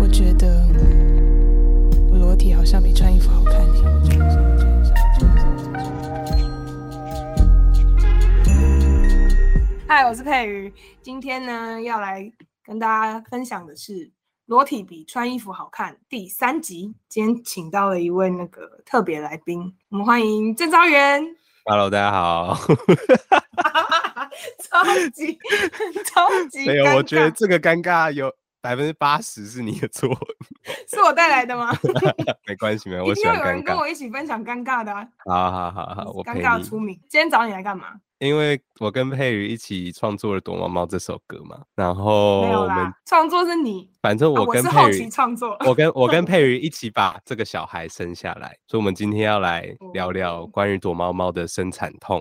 我觉得我裸体好像比穿衣服好看。嗨，我是佩瑜，今天呢要来跟大家分享的是裸体比穿衣服好看第三集。今天请到了一位那个特别来宾，我们欢迎郑昭元。Hello，大家好。超级 超级没有，我觉得尬这个尴尬有百分之八十是你的错，是我带来的吗？没关系，没有，一我喜欢尴定要有人跟。我一起分享尴尬的、啊，好好好好，我尴。尬出名。今天找你来干嘛？因为我跟佩瑜一起创作了《躲猫猫》这首歌嘛，然后我们啦，创作是你，反正啊我跟佩瑜，期创作。我跟我跟佩瑜一起把这个小孩生下来，所以我们今天要来聊聊哦关于躲猫猫的生产痛，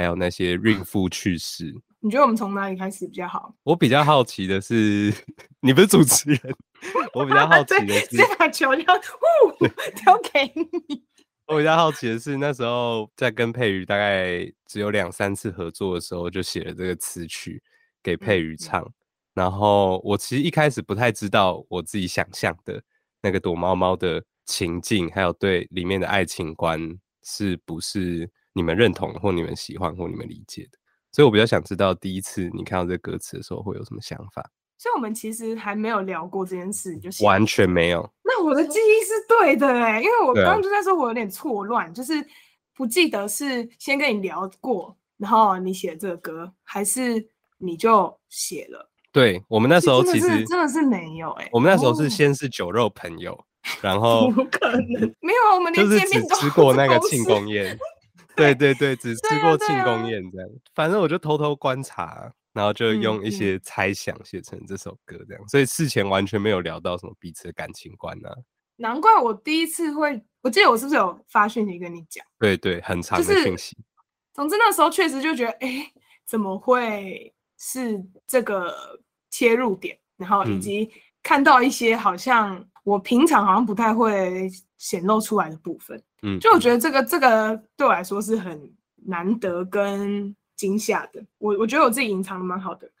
还有那些孕妇去世。你觉得我们从哪里开始比较好？我比较好奇的是，你不是主持人，我比较好奇的，是直接，把球要呼丢给你。我比较好奇的是，那时候在跟佩瑜大概只有两三次合作的时候，就写了这个词曲给佩瑜嗯唱。然后我其实一开始不太知道我自己想象的那个躲猫猫的情境，还有对里面的爱情观是不是你们认同或你们喜欢或你们理解的。所以我比较想知道，第一次你看到这歌词的时候会有什么想法？所以我们其实还没有聊过这件事，就是完全没有。那我的记忆是对的哎、因为我刚刚就在说我有点错乱，就是不记得是先跟你聊过，然后你写这个歌，还是你就写了？对我们那时候其实真的是没有哎、我们那时候是哦先是酒肉朋友，然 后不可能没有啊，我们连就是只见面都吃过那个庆功宴，对对对，只吃过庆功宴这样。反正我就偷偷观察，然后就嗯用一嗯些猜想写成这首歌这样，所以事前完全没有聊到什么彼此的感情观啊。难怪我第一次会，我记得我是不是有发讯息跟你讲？对对，很长的讯息。总之那时候确实就觉得，哎、怎么会是这个切入点？然后以嗯及看到一些好像我平常好像不太会显露出来的部分，嗯，就我觉得这个这个对我来说是很难得跟惊吓的。我我觉得我自己隐藏的蛮好的。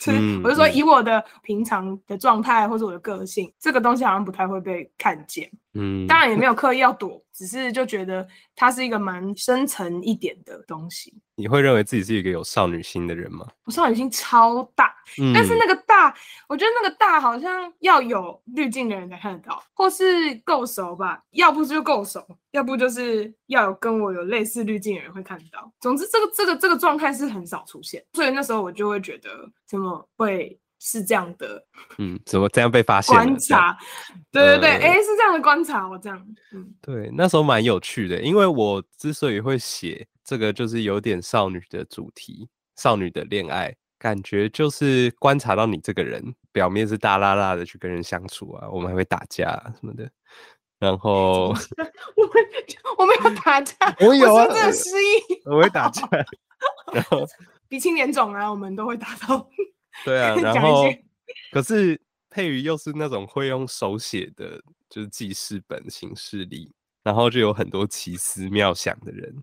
就是嗯我就说，嗯以我的平常的状态或者我的个性，这个东西好像不太会被看见。嗯，当然也没有刻意要躲，只是就觉得它是一个蛮深层一点的东西。你会认为自己是一个有少女心的人吗？我少女心超大，嗯，但是那个大，我觉得那个大好像要有滤镜的人才看得到，或是够熟吧，要不就够熟，要不就是要有跟我有类似滤镜的人会看得到。总之，这个这个这个状态是很少出现，所以那时候我就会觉得怎么会是这样的嗯，怎么这样被发现了？观察？对对对，呃哎、是这样的观察，我这样，嗯。对，那时候蛮有趣的，因为我之所以会写这个，就是有点少女的主题，少女的恋爱，感觉就是观察到你这个人，表面是大辣辣的去跟人相处啊，我们还会打架啊什么的，然后 我们我们有打架，我有啊真的失忆，我会打架，然后鼻青脸肿啊，我们都会打到。对啊，然后可是佩瑜又是那种会用手写的，就是记事本形式里，然后就有很多奇思妙想的人，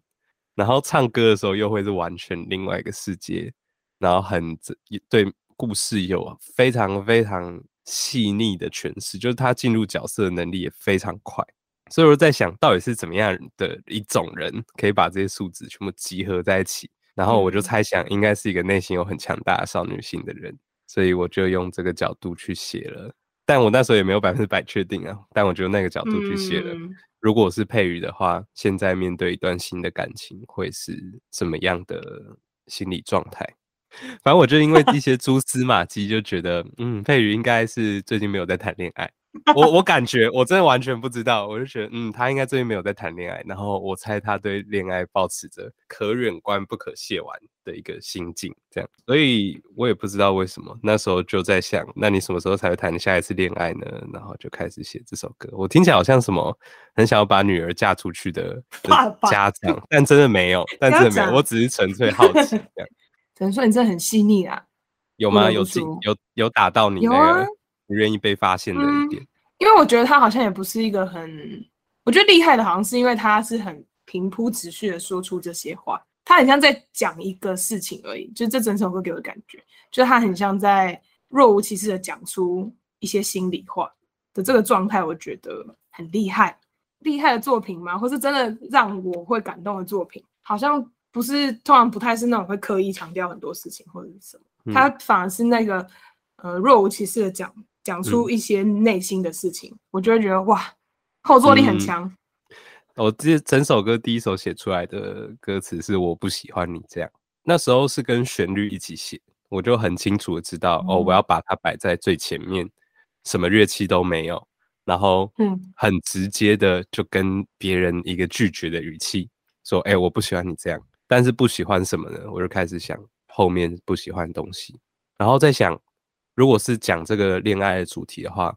然后唱歌的时候又会是完全另外一个世界，然后很这对故事有非常非常细腻的诠释，就是他进入角色的能力也非常快。所以我在想，到底是怎么样的一种人可以把这些素质全部集合在一起？然后我就嗯猜想，应该是一个内心有很强大的少女心的人，所以我就用这个角度去写了。但我那时候也没有百分之百确定啊，但我就用那个角度去写了。嗯如果我是佩瑜的话，现在面对一段新的感情，会是怎么样的心理状态？反正我就因为一些蛛丝马迹，就觉得，嗯，佩瑜应该是最近没有在谈恋爱。我我感觉我真的完全不知道，我就觉得，嗯，他应该最近没有在谈恋爱。然后我猜他对恋爱保持着可远观不可亵玩的一个心境，这样。所以我也不知道为什么那时候就在想，那你什么时候才会谈下一次恋爱呢？然后就开始写这首歌。我听起来好像什么很想要把女儿嫁出去的 家长，但真的没有，但真的没有，我只是纯粹好奇 这样。只能说你真的很细腻啊。有吗？有有有打到你那有啊个不愿意被发现的一嗯点。因为我觉得他好像也不是一个很，我觉得厉害的，好像是因为他是很平铺直叙的说出这些话，他很像在讲一个事情而已，就这整首歌给我的感觉，就是他很像在若无其事的讲出一些心里话的这个状态，我觉得很厉害，厉害的作品吗？或是真的让我会感动的作品，好像不是，通常不太是那种会刻意强调很多事情或者是什么，他反而是那个呃若无其事的讲讲出一些内心的事情，我就会觉得哇，后坐力很强。我这整首歌第一首写出来的歌词是我不喜欢你这样，那时候是跟旋律一起写，我就很清楚的知道哦，我要把它摆在最前面，什么乐器都没有，然后嗯，很直接的就跟别人一个拒绝的语气说，哎，我不喜欢你这样，但是不喜欢什么呢？我就开始想后面不喜欢东西，然后再想，如果是讲这个恋爱的主题的话，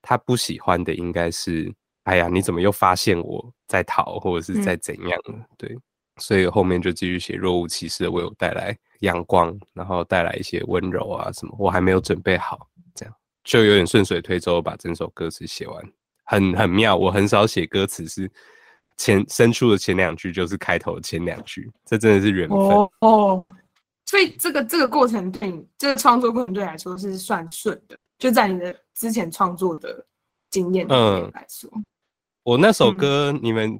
他不喜欢的应该是。哎呀，你怎么又发现我在逃，或者是在怎样？对，所以后面就继续写若无其事的为我带来阳光，然后带来一些温柔啊什么。我还没有准备好，这样就有点顺水推舟把整首歌词写完，很很妙。我很少写歌词是前伸出的前两句就是开头的前两句，这真的是缘分哦。所以这个这个过程对你这个创作过程对来说是算顺的，就在你的之前创作的经验嗯来说。我那首歌，你们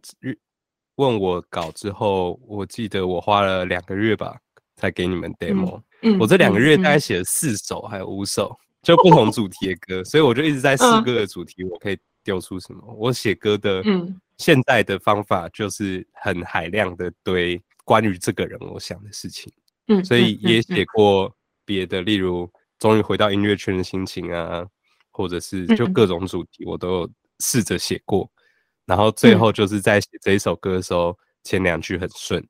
问我稿之后，我记得我花了两个月吧，才给你们 demo。我这两个月大概写了四首，还有五首，就不同主题的歌，所以我就一直在试歌的主题，我可以丢出什么。我写歌的现在的方法就是很海量的堆关于这个人我想的事情。嗯，所以也写过别的，例如终于回到音乐圈的心情啊，或者是就各种主题，我都有试着写过。然后最后就是在写这一首歌的时候，前两句很顺，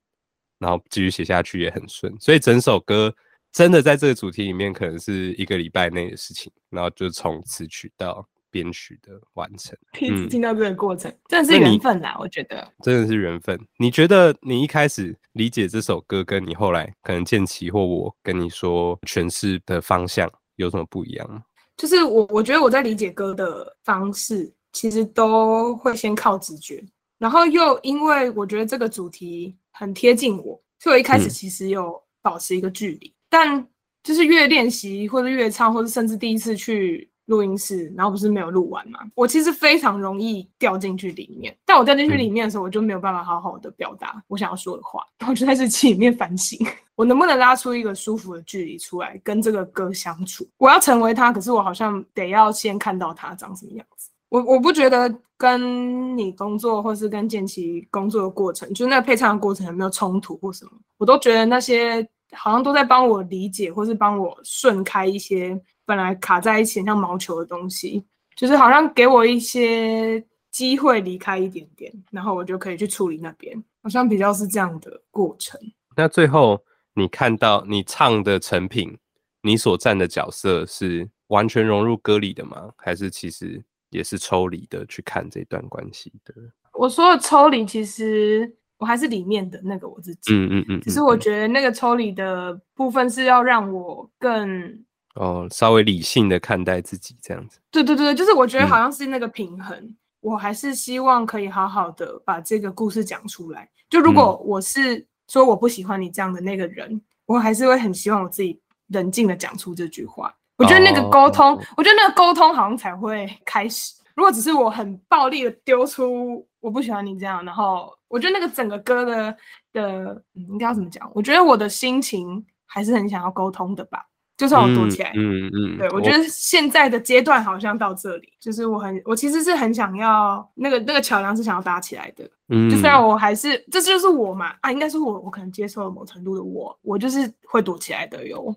然后继续写下去也很顺，所以整首歌真的在这个主题里面可能是一个礼拜内的事情，然后就从词曲到编曲的完成。第一次听到这个过程，真的是缘分啦，我觉得真的是缘分。你觉得你一开始理解这首歌，跟你后来可能建奇或我跟你说诠释的方向有什么不一样吗？就是我我觉得我在理解歌的方式。其实都会先靠直觉，然后又因为我觉得这个主题很贴近我，所以我一开始其实有保持一个距离。但就是越练习或者越唱，或者甚至第一次去录音室，然后不是没有录完嘛，我其实非常容易掉进去里面。但我掉进去里面的时候，我就没有办法好好的表达我想要说的话，然后就在这里面反省，我能不能拉出一个舒服的距离出来跟这个歌相处？我要成为他，可是我好像得要先看到他长什么样子。我我不觉得跟你工作或是跟建奇工作的过程，就是那个配唱的过程有没有冲突或什么，我都觉得那些好像都在帮我理解，或是帮我顺开一些本来卡在一起像毛球的东西，就是好像给我一些机会离开一点点，然后我就可以去处理那边，好像比较是这样的过程。那最后你看到你唱的成品，你所站的角色是完全融入歌里的吗？还是其实？也是抽离的去看这段关系的。我说的抽离，其实我还是里面的那个我自己。嗯嗯嗯。只是我觉得那个抽离的部分是要让我更哦稍微理性的看待自己这样子。对对对就是我觉得好像是那个平衡。我还是希望可以好好的把这个故事讲出来。就如果我是说我不喜欢你这样的那个人，我还是会很希望我自己冷静的讲出这句话。我觉得那个沟通，我觉得那个沟通好像才会开始。如果只是我很暴力的丢出我不喜欢你这样，然后我觉得那个整个歌的的应该要怎么讲？我觉得我的心情还是很想要沟通的吧。就算我躲起来，嗯嗯，对我觉得现在的阶段好像到这里，就是我很，我其实是很想要那个那个桥梁是想要搭起来的，嗯，就虽然我还是，这就是我嘛，啊，应该是我，我可能接受了某程度的我，我就是会躲起来的哟，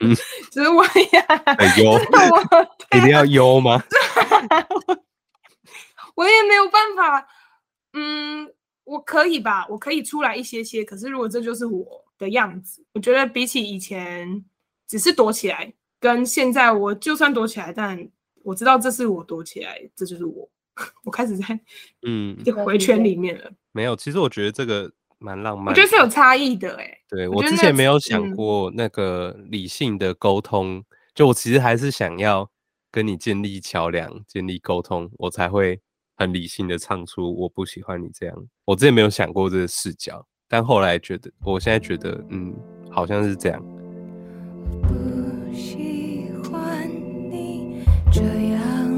嗯，只是我要优，一定要优吗？我也没有办法，嗯，我可以吧，我可以出来一些些，可是如果这就是我的样子，我觉得比起以前。只是躲起来，跟现在我就算躲起来，但我知道这是我躲起来，这就是我。我开始在嗯回圈里面了。没有，其实我觉得这个蛮浪漫。我觉得是有差异的，哎。对我之前没有想过那个理性的沟通，就我其实还是想要跟你建立桥梁、建立沟通，我才会很理性的唱出我不喜欢你这样。我之前没有想过这个视角，但后来觉得，我现在觉得，嗯，好像是这样。不喜欢你这样，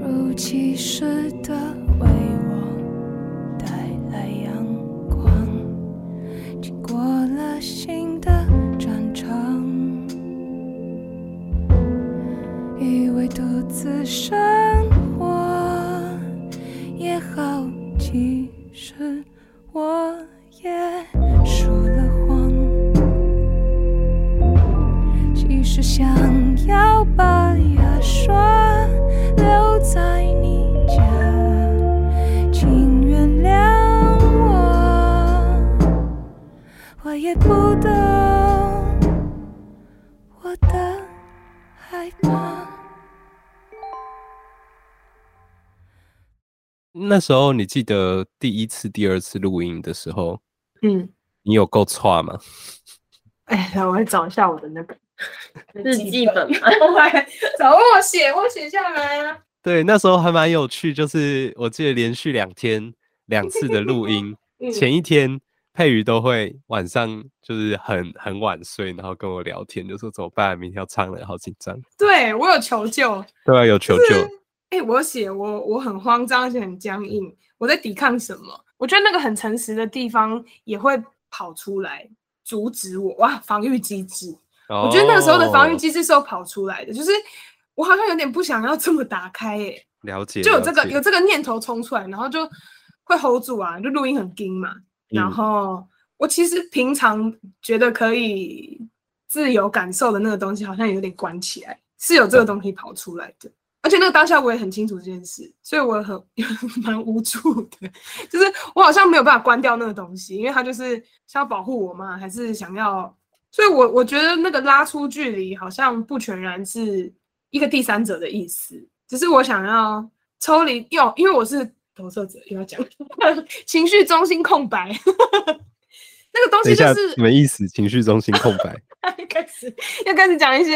如期似的此生。那时候你记得第一次、第二次录音的时候，嗯，你有够差吗？哎，来，我来找一下我的那个 日记本嘛，我来找我写，我写下来啊。对，那时候还蛮有趣，就是我记得连续两天两次的录音，嗯前一天佩瑜都会晚上就是很很晚睡，然后跟我聊天，就说怎么办，明天要唱了，好紧张。对我有求救，对啊，有求救。哎、我写我我很慌张，而且很僵硬，我在抵抗什么？我觉得那个很诚实的地方也会跑出来阻止我哇，防御机制。我觉得那个时候的防御哦机制是有跑出来的，就是我好像有点不想要这么打开耶、了解，就有这个有这个念头冲出来，然后就会 hold 住啊，就录音很硬嘛。然嗯后我其实平常觉得可以自由感受的那个东西，好像有点关起来，是有这个东西跑出来的。而且那个当下我也很清楚这件事，所以我很 蛮无助的，就是我好像没有办法关掉那个东西，因为他就是想要保护我嘛，还是想要，所以我我觉得那个拉出距离好像不全然是一个第三者的意思，只是我想要抽离，又因为我是投射者，又要讲 情绪中心空白，那个东西就是什么意思？情绪中心空白，开始要开始讲一些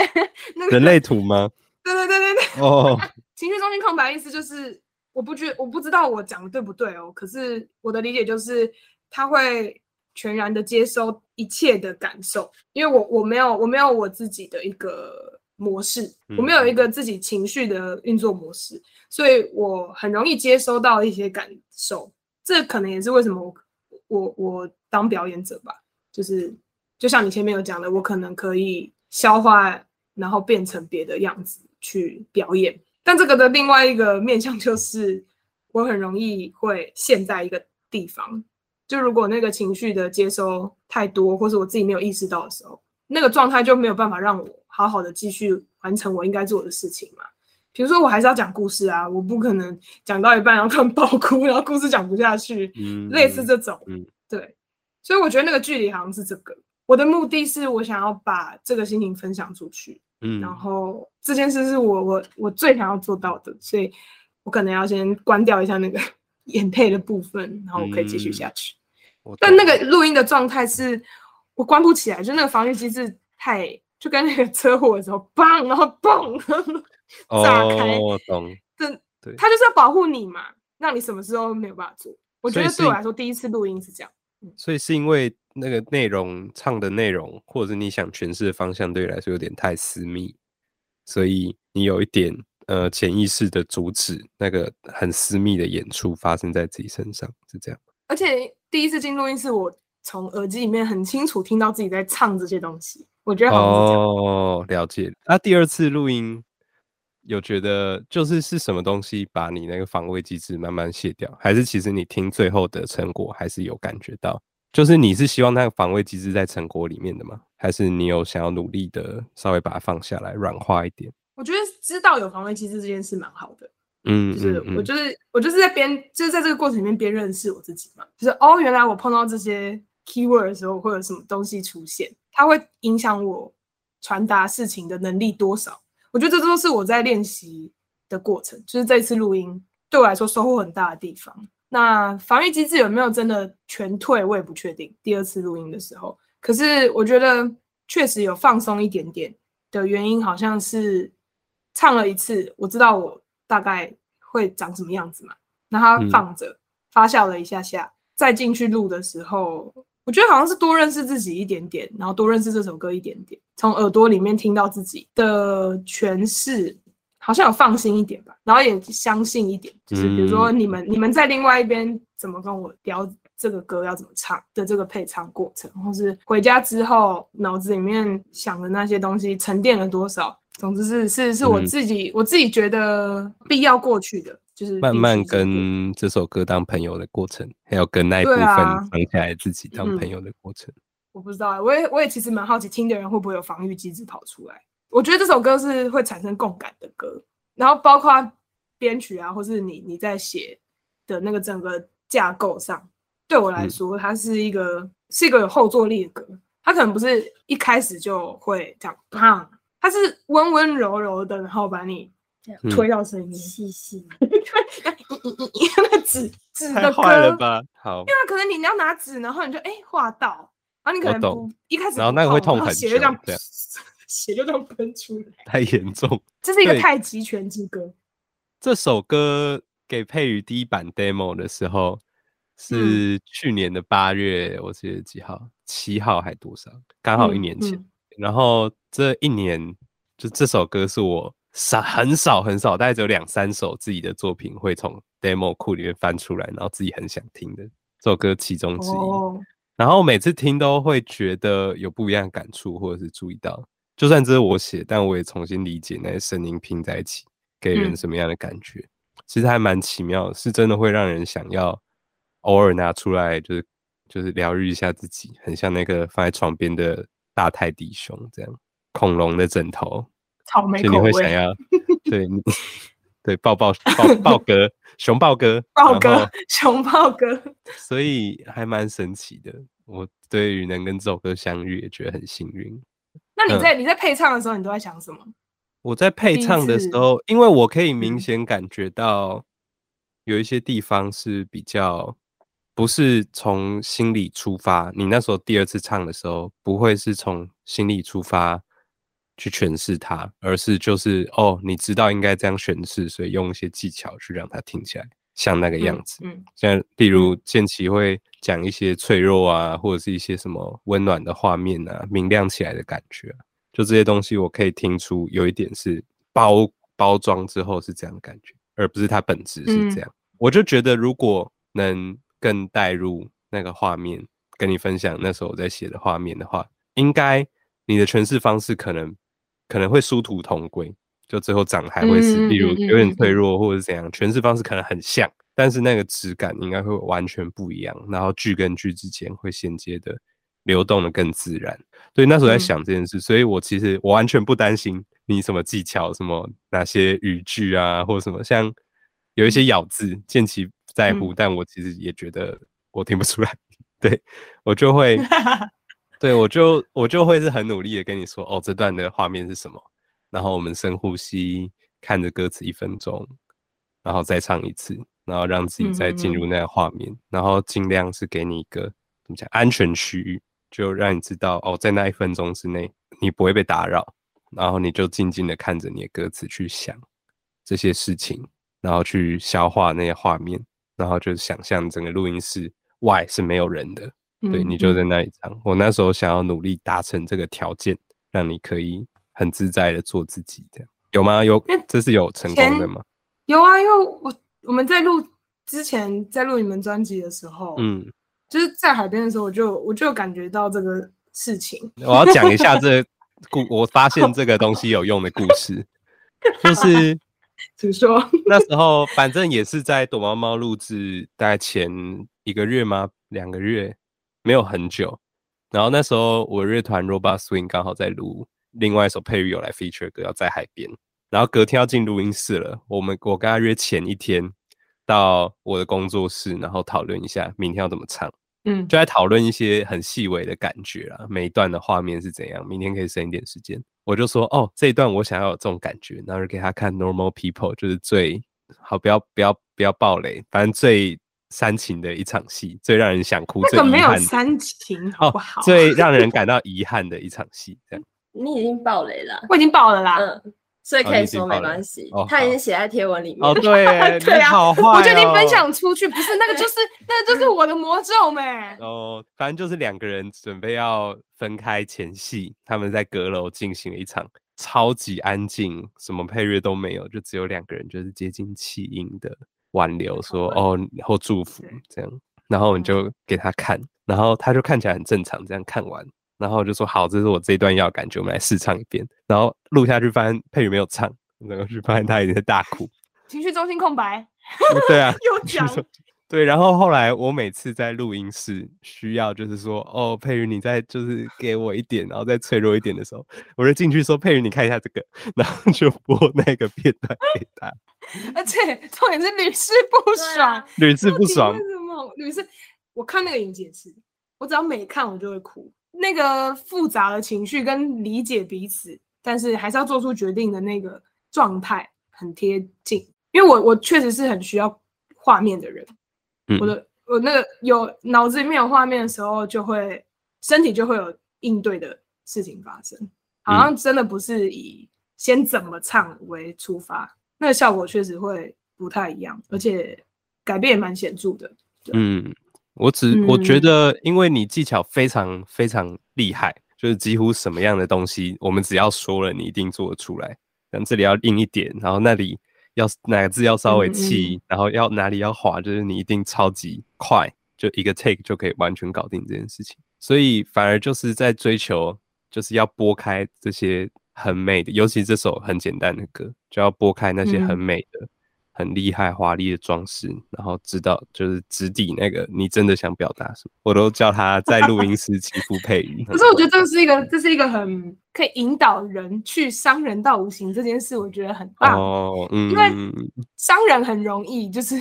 那个人类图吗？对对对对对，哦，情绪中心空白意思就是我不觉我不知道我讲的对不对哦，可是我的理解就是他会全然的接收一切的感受，因为我我没有我没有我自己的一个模式，我没有一个自己情绪的运作模式，所以我很容易接收到一些感受，这可能也是为什么我我我当表演者吧，就是就像你前面有讲的，我可能可以消化，然后变成别的样子去表演。但这个的另外一个面向就是，我很容易会陷在一个地方，就如果那个情绪的接收太多，或是我自己没有意识到的时候，那个状态就没有办法让我好好的继续完成我应该做的事情嘛。比如说，我还是要讲故事啊，我不可能讲到一半然后突然爆哭，然后故事讲不下去，嗯，类似这种，嗯对，所以我觉得那个距离好像是这个。我的目的是我想要把这个心情分享出去，嗯，然后这件事是我我我最想要做到的，所以我可能要先关掉一下那个 眼配的部分，然后我可以继续下去。但那个录音的状态是我关不起来，就那个防御机制太就跟那个车祸的时候，砰，然后嘣，炸开哦，懂。这对他就是要保护你嘛，让你什么时候没有办法做。我觉得对我来说，第一次录音是这样。所以是因为那个内容唱的内容，或者是你想诠释的方向，对你来说有点太私密，所以你有一点呃潜意识的阻止那个很私密的演出发生在自己身上，是这样。而且第一次进录音室，我从耳机里面很清楚听到自己在唱这些东西，我觉得好像是这样。哦，了解。那、第二次录音有觉得就是是什么东西把你那个防卫机制慢慢卸掉，还是其实你听最后的成果还是有感觉到？就是你是希望那个防卫机制在成果里面的吗？还是你有想要努力的稍微把它放下来，软化一点？我觉得知道有防卫机制这件事蛮好的，嗯，就是我就是我就是在边就是在这个过程里面边认识我自己嘛，就是哦，原来我碰到这些 keyword 的时候会有什么东西出现，它会影响我传达事情的能力多少。我觉得这都是我在练习的过程，就是这一次录音对我来说收获很大的地方。那防御机制有没有真的全退，我也不确定。第二次录音的时候，可是我觉得确实有放松一点点的原因，好像是唱了一次，我知道我大概会长什么样子嘛，那它嗯放着，发酵了一下下，再进去录的时候，我觉得好像是多认识自己一点点，然后多认识这首歌一点点，从耳朵里面听到自己的诠释，好像有放心一点吧，然后也相信一点，就是比如说嗯你们、你们在另外一边怎么跟我聊这个歌要怎么唱的这个配唱过程，或是回家之后脑子里面想的那些东西沉淀了多少。总之是是是我嗯自己、我自己觉得必要过去的，就是慢慢跟这首歌当朋友的过程，还有跟那一部分藏起来自己当嗯朋友的过程。我不知道欸，我也我也其实蛮好奇，听的人会不会有防御机制跑出来？我觉得这首歌是会产生共感的歌，然后包括编曲啊，或是你你在写的那个整个架构上，对我来嗯说，它是一个是一个有后坐力的歌。它可能不是一开始就会这样砰，它是温温柔柔的，然后把你这样嗯推到声音，细细，那纸纸的歌，太坏了吧？好，因为，可能你要拿纸，然后你就哎画到，然后你可能不一开始然后那个会痛很血就这样 血就这样喷出来，太严重。这是一个太极拳之歌。这首歌给佩瑜第一版 demo 的时候是去年的八月，我记得几号？七号还多少？刚好一嗯年前。嗯然后这一年，就这首歌是我少很少很少，大概只有两三首自己的作品会从 demo 库里面翻出来，然后自己很想听的这首歌其中之一。哦，然后每次听都会觉得有不一样的感触，或者是注意到，就算这是我写，但我也重新理解那些声音拼在一起给人嗯什么样的感觉。其实还蛮奇妙的，是真的会让人想要偶尔拿出来，就是就是疗愈一下自己，很像那个放在床边的大泰迪熊这样，恐龙的枕头，草莓你口味，会想要 对你对抱抱抱抱哥熊抱哥豹然后哥，熊豹哥，所以还蛮神奇的。我对于能跟这首歌相遇，也觉得很幸运。那你嗯在你在配唱的时候，你都在想什么？我在配唱的时候，因为我可以明嗯显感觉到有一些地方是比较不是从心里出发。你那时候第二次唱的时候，不会是从心里出发去诠释它，而是就是哦，你知道应该这样诠释，所以用一些技巧去让它听起来像那个样子。嗯，像例如建奇会讲一些脆弱啊，或者是一些什么温暖的画面啊，明亮起来的感觉啊、就这些东西，我可以听出有一点是包包装之后是这样的感觉，而不是它本质是这样。我就觉得如果能更带入那个画面，跟你分享那时候我在写的画面的话，应该你的诠释方式可能可能会殊途同归，就最后长得还会是，嗯例如有点嗯脆弱或者是怎样，诠释方式可能很像，但是那个质感应该会完全不一样，然后句跟句之间会衔接的流动的更自然。对，那时候在嗯想这件事，所以我其实我完全不担心你什么技巧，什么哪些语句啊，或者什么像有一些咬字，建奇在乎，嗯但我其实也觉得我听不出来，对我就会。对，我就我就会是很努力的跟你说，哦，这段的画面是什么，然后我们深呼吸，看着歌词一分钟，然后再唱一次，然后让自己再进入那个画面，然后尽量是给你一个怎么讲安全区域，就让你知道哦，在那一分钟之内你不会被打扰，然后你就静静的看着你的歌词去想这些事情，然后去消化那些画面，然后就想象整个录音室外是没有人的。对嗯你就在那一张。我那时候想要努力达成这个条件，让你可以很自在的做自己，这样有吗？有这是有成功的前吗？有啊，因为我我们在录之前在录你们专辑的时候，嗯，就是在海边的时候，我就我就感觉到这个事情。我要讲一下这 故，我发现这个东西有用的故事，就 是请说，那时候反正也是在躲猫猫录制，大概前一个月吗？两个月，没有很久。然后那时候我乐团 Robot Swing 刚好在录另外一首配乐有来 feature 的歌，要在海边。然后隔天要进录音室了，我们我跟他约前一天到我的工作室，然后讨论一下明天要怎么唱，嗯就在讨论一些很细微的感觉啦，每一段的画面是怎样，明天可以省一点时间。我就说哦，这一段我想要有这种感觉，然后就给他看 Normal People，就是最好不要不要不要暴雷，反正最煽情的一场戏，最让人想哭，那个没有煽情，好哦不好？，最让人感到遗憾的一场戏，这样。你已经爆雷了。我已经爆了啦，嗯，所以可以说没关系哦。他已好经写在贴文里面。哦，对，对啊好、哦。我觉得你分享出去，不是那个，就是 那个就是我的魔咒没。哦，反正就是两个人准备要分开前戏，他们在阁楼进行了一场超级安静，什么配乐都没有，就只有两个人就是接近气音的挽留，说哦。或祝福对。这样，然后你就给他看，然后他就看起来很正常，这样看完，然后就说好，这是我这一段要感觉，我们来试唱一遍，然后录下去发现佩宇没有唱，然后去发现他已经在大哭，情绪中心空白，对啊 又讲对，然后后来我每次在录音室需要就是说，哦，佩瑜你再就是给我一点，然后再脆弱一点的时候，我就进去说，佩瑜你看一下这个，然后就播 那个片段给他，而且重点是屡试不爽屡试不爽为。什么屡试？我看那个影解释，我只要每看我就会哭。那个复杂的情绪跟理解彼此，但是还是要做出决定的那个状态很贴近。因为我我确实是很需要画面的人，嗯我的我那个有脑子里面有画面的时候，就会身体就会有应对的事情发生，好像真的不是以先怎么唱为出发，那个效果确实会不太一样，而且改变也蛮显著的。嗯，我只我觉嗯得，因为你技巧非常非常厉害，就是几乎什么样的东西，我们只要说了，你一定做得出来。像这里要硬一点，然后那里要哪个字要稍微嗯嗯，然后要哪里要滑，就是你一定超级快，就一个 take 就可以完全搞定这件事情。所以反而就是在追求，就是要拨开这些很美的，尤其这首很简单的歌，就要拨开那些很嗯美的。很厉害、华丽的装饰，然后知道就是直抵那个你真的想表达什么，我都叫他在录音室欺负佩瑜。可是我觉得这是一个，这是一个很可以引导人去伤人到无形这件事，我觉得很棒。哦，嗯，因为嗯伤人很容易，就是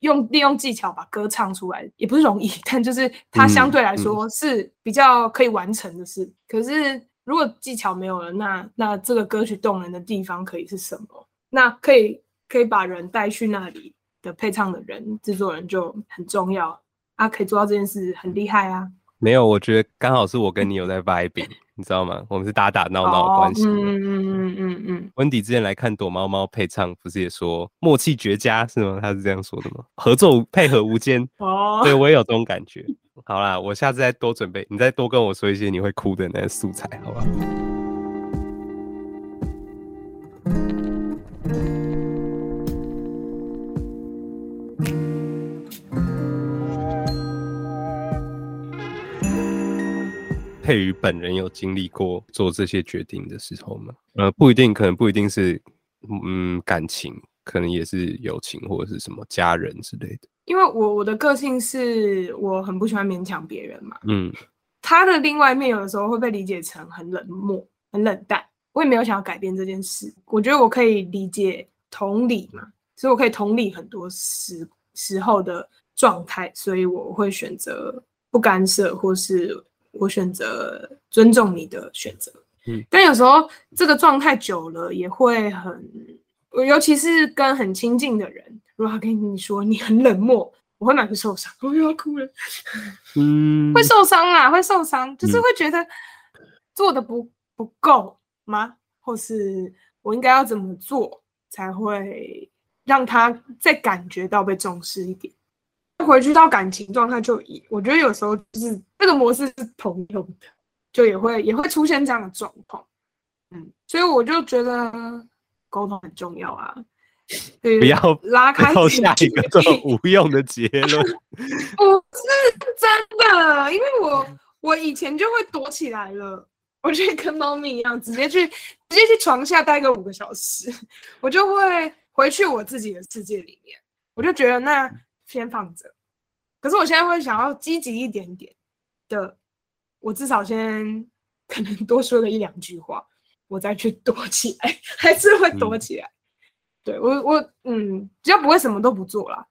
用利用技巧把歌唱出来，也不是容易，但就是它相嗯对来嗯说是比较可以完成的事。可是如果技巧没有了，那那这个歌曲动人的地方可以是什么？那可以可以把人带去那里的配唱的人、制作人就很重要啊，可以做到这件事很厉害啊。没有，我觉得刚好是我跟你有在 vibing，你知道吗？我们是打打闹闹的关系。哦嗯嗯嗯嗯嗯温迪之前来看躲猫猫配唱，不是也说默契绝佳是吗？他是这样说的吗？合作配合无间，嗯，哦，对我也有这种感觉。好啦，我下次再多准备，你再多跟我说一些你会哭的那个素材，好吧？佩瑜本人有经历过做这些决定的时候吗？呃，不一定，可能不一定是嗯感情，可能也是友情或者是什么家人之类的。因为我我的个性是我很不喜欢勉强别人嘛，嗯他的另外一面有的时候会被理解成很冷漠、很冷淡。我也没有想要改变这件事，我觉得我可以理解同理嘛，所以我可以同理很多时时候的状态，所以我会选择不干涉，或是我选择尊重你的选择。嗯，但有时候这个状态久了也会很，我尤其是跟很亲近的人，如果他跟你说你很冷漠，我会蛮受伤，我又要哭了。嗯，会受伤啊，会受伤，就是嗯会觉得做的不不够吗？或是我应该要怎么做才会让他再感觉到被重视一点？回去到感情状态就以，我觉得有时候就是这个模式是通用的，就也会也会出现这样的状况。嗯，所以我就觉得沟通很重要啊。对不要拉开最后距下一个这种无用的结论。不是真的，因为我我以前就会躲起来了，我就会跟猫咪一样，直接去直接去床下待个五个小时，我就会回去我自己的世界里面，我就觉得那先放着。可是我现在会想要积极一点点的，我至少先可能多说个一两句话，我再去躲起来，还是会躲嗯起来。对我我嗯，只要不会什么都不做啦。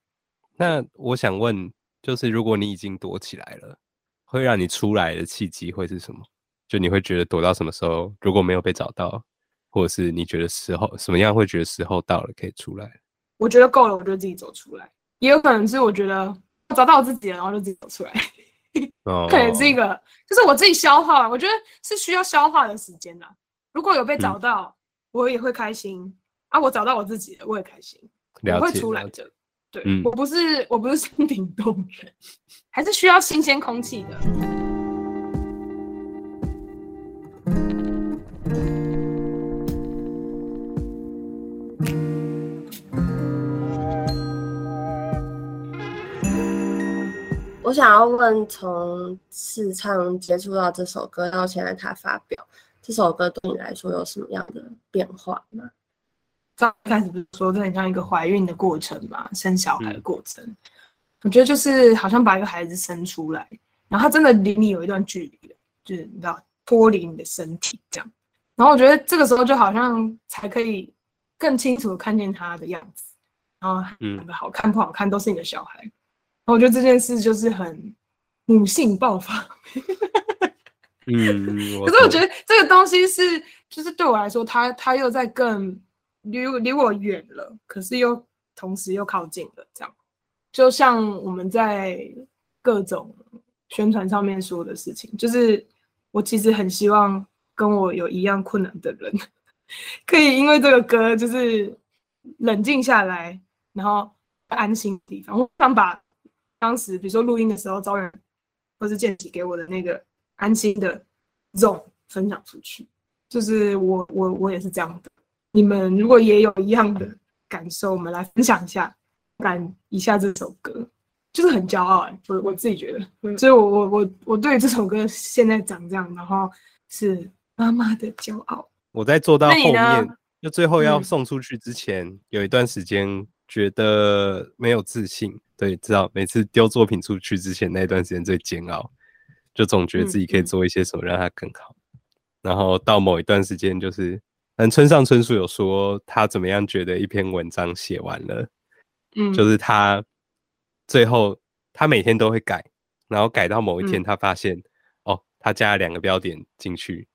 那我想问，就是如果你已经躲起来了，会让你出来的契机会是什么？就你会觉得躲到什么时候，如果没有被找到，或者是你觉得时候什么样会觉得时候到了可以出来？我觉得够了，我就自己走出来。也有可能是我觉得找到我自己了，然后就自己走出来，哦，可能是一个，就是我自己消化，我觉得是需要消化的时间的。如果有被找到，我也会开心啊。我找到我自己了，我也开心，我会出来的。对，嗯我不是我不是山顶洞人，还是需要新鲜空气的。我想要问，从试唱接触到这首歌到现在他发表，这首歌对你来说有什么样的变化吗？刚开始不是说这很像一个怀孕的过程嘛，生小孩的过程。我觉得就是好像把一个孩子生出来，然后他真的离你有一段距离了，就是你知道脱离你的身体这样。然后我觉得这个时候就好像才可以更清楚的看见他的样子，然后嗯长得好看不好看都是你的小孩。我觉得这件事就是很母性爆发。嗯，可是我觉得得这个东西是，就是对我来说，它它又在更离我离我远了，可是又同时又靠近了，这样。就像我们在各种宣传上面说的事情，就是我其实很希望跟我有一样困难的人，可以因为这个歌就是冷静下来，然后安心的地方。我想把当时比如说录音的时候，招人或是建起给我的那个安心的 zone 分享出去，就是我我我也是这样的。你们如果也有一样的感受，我们来分享一下，感一下这首歌，就是很骄傲哎、我我自己觉得，嗯所以我我我我对这首歌现在长这样，然后是妈妈的骄傲。我在做到后面，就最后要嗯送出去之前，有一段时间觉得没有自信。对，知道每次丢作品出去之前那一段时间最煎熬，就总觉得自己可以做一些什么让它更好。然后到某一段时间，就是，嗯，村上春树有说他怎么样觉得一篇文章写完了，嗯，就是他最后他每天都会改，然后改到某一天嗯他发现，哦，他加了两个标点进去，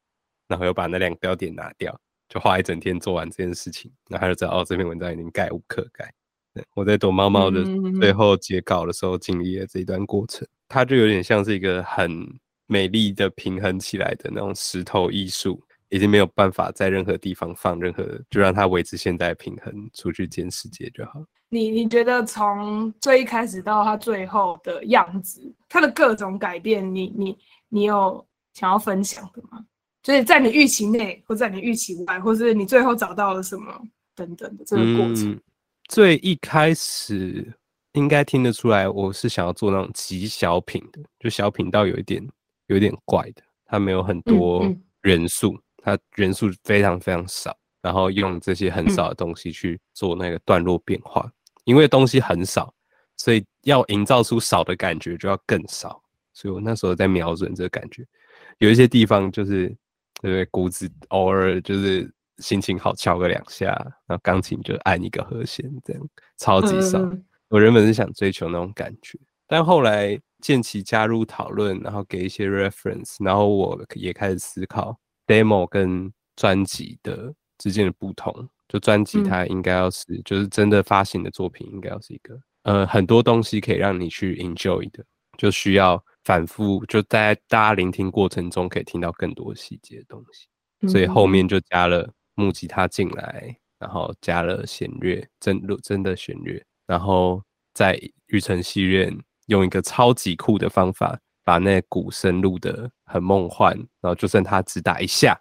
然后又把那两个标点拿掉，就花一整天做完这件事情，然后他就知道哦，这篇文章已经改无可改。对我在躲猫猫的嗯最后截稿的时候经历了这一段过程，它就有点像是一个很美丽的平衡起来的那种石头艺术，已经没有办法在任何地方放任何，就让它维持现在平衡，出去见世界就好。你你觉得从最一开始到它最后的样子，它的各种改变，你你你有想要分享的吗？就是在你预期内，或在你预期外，或是你最后找到了什么等等的这个过程。嗯最一开始应该听得出来，我是想要做那种极小品的，就小品到有一点有一点怪的，它没有很多嗯。元素，它元素非常非常少，然后用这些很嗯。少的东西去做那个段落变化，因为东西很少，所以要营造出少的感觉就要更少，所以我那时候在瞄准这个感觉，有一些地方就是对不对，骨子偶尔就是心情好敲个两下，然后钢琴就按一个和弦，这样超级少。嗯嗯我原本是想追求那种感觉，但后来建奇加入讨论，然后给一些 reference，然后我也开始思考 demo 跟专辑的之间的不同。就专辑嗯它应该要是，就是真的发行的作品，应该要是一个呃很多东西可以让你去 enjoy 的，就需要反复就在大家聆听过程中可以听到更多细节的东西。嗯所以后面就加了木吉他进来，然后加了弦乐，真录真的弦乐，然后在玉成戏院用一个超级酷的方法，把那鼓声录得很梦幻，然后就算他只打一下，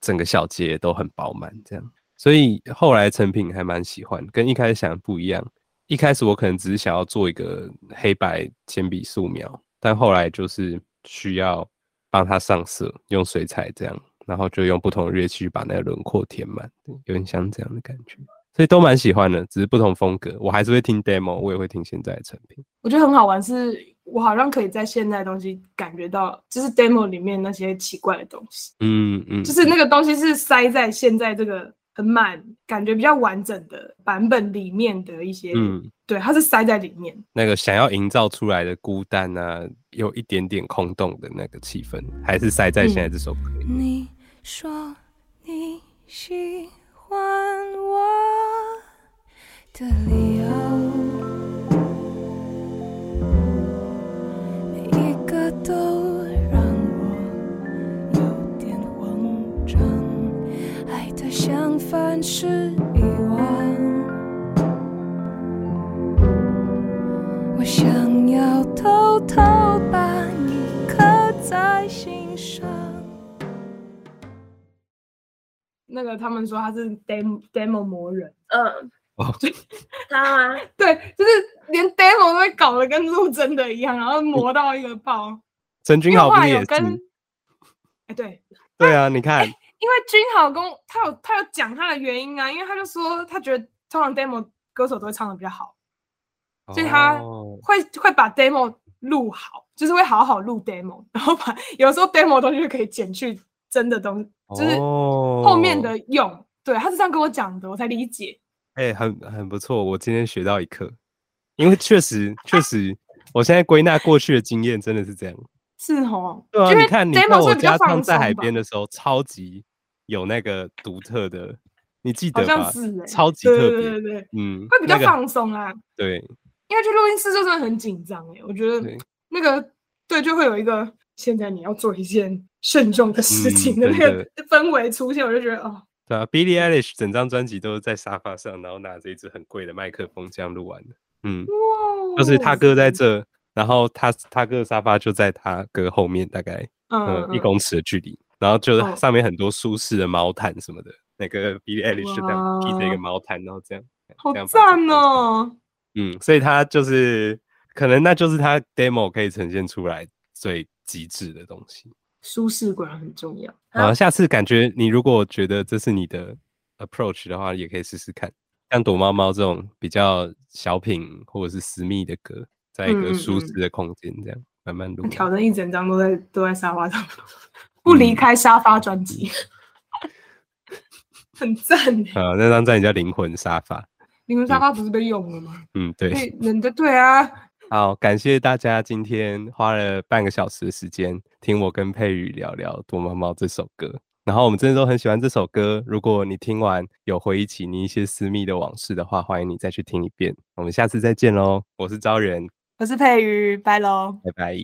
整个小节都很饱满，这样。所以后来成品还蛮喜欢，跟一开始想的不一样。一开始我可能只是想要做一个黑白铅笔素描，但后来就是需要帮它上色，用水彩这样，然后就用不同的乐器去把那个轮廓填满，有点像这样的感觉。所以都蛮喜欢的，只是不同风格。我还是会听 demo，我也会听现在的成品。我觉得很好玩是，我好像可以在现在的东西感觉到，就是 demo 里面那些奇怪的东西，嗯嗯，就是那个东西是塞在现在这个很满、感觉比较完整的版本里面的一些，嗯，对，它是塞在里面。那个想要营造出来的孤单啊，有一点点空洞的那个气氛，还是塞在现在这首歌里。你说你喜欢我的理由，每一个都让我有点慌张。爱的再像凡事遗忘。我想要偷偷把你刻在心上。那个他们说他是 demo demo 魔人，嗯哦，他吗？对，就是连 demo 都会搞得跟录真的一样，然后磨到一个爆。陈君豪不也跟，是？哎、对，对啊，你看，因为君豪跟我他有他有讲他的原因啊，因为他就说他觉得通常 demo 歌手都会唱的比较好，所以他哦会会把 demo 录好，就是会好好录 demo，然后把有时候 demo 的东西就可以剪去真的东西，就是后面哦的用。对，他是这样跟我讲的，我才理解。哎、很很不错，我今天学到一课，因为确实确实，我现在归纳过去的经验真的是这样。是哦，对啊，因为你看，你看 demo 我放在海边的时候，超级有那个独特的，你记得好像吧？是哎、超级对特别，对对对对，嗯，会比较放松啊。对因为去录音室就真的很紧张哎，我觉得那个对就会有一个现在你要做一件慎重的事嗯情的那个 氛围出现，我就觉得哦，对啊，Billie Eilish 整张专辑都是在沙发上，然后拿着一支很贵的麦克风这样录完的。嗯，哇，就是他哥在这，然后他他哥的沙发就在他哥后面，大概嗯一公尺的距离，然后就是哦上面很多舒适的毛毯什么的。那个 Billie Eilish 就这样披着一个毛毯，然后这样，好赞哦，嗯，所以他就是可能那就是他 demo 可以呈现出来最极致的东西。舒适果然很重要。啊，下次感觉你如果觉得这是你的 approach 的话，也可以试试看。像躲猫猫这种比较小品或者是私密的歌，在一个舒嗯适的空间这样慢慢录。挑战一整张都在都在沙发上，不离嗯开沙发专辑，很赞哎。啊，那张在你家《灵魂沙发》。灵魂沙发不是被用了吗？嗯，对。对，人的对啊，好，感谢大家今天花了半个小时的时间听我跟佩宇聊聊《躲猫猫》这首歌。然后我们真的都很喜欢这首歌。如果你听完有回忆起你一些私密的往事的话，欢迎你再去听一遍。我们下次再见喽！我是招人，我是佩瑜，拜喽。拜拜。